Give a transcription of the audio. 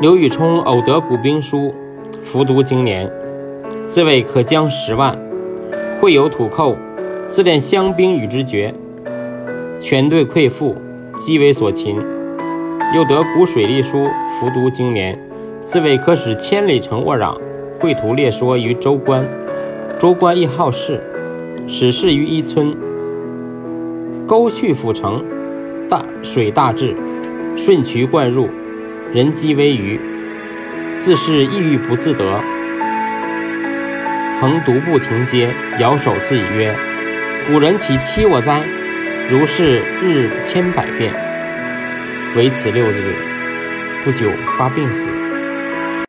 刘禹冲偶得古兵书，服读经年，自谓可将十万。会有土寇，自练乡兵与之决，全队溃复，积为所擒。又得古水利书，服读经年，自谓可使千里城沃壤。绘图列说于州官，州官亦好事，使事于一村。沟渠府城，大水大治，顺渠灌入。人饥危鱼，自是抑郁不自得，恒独步亭阶，摇手自以曰：“古人岂欺我哉？”如是日千百遍，唯此六日，不久发病死。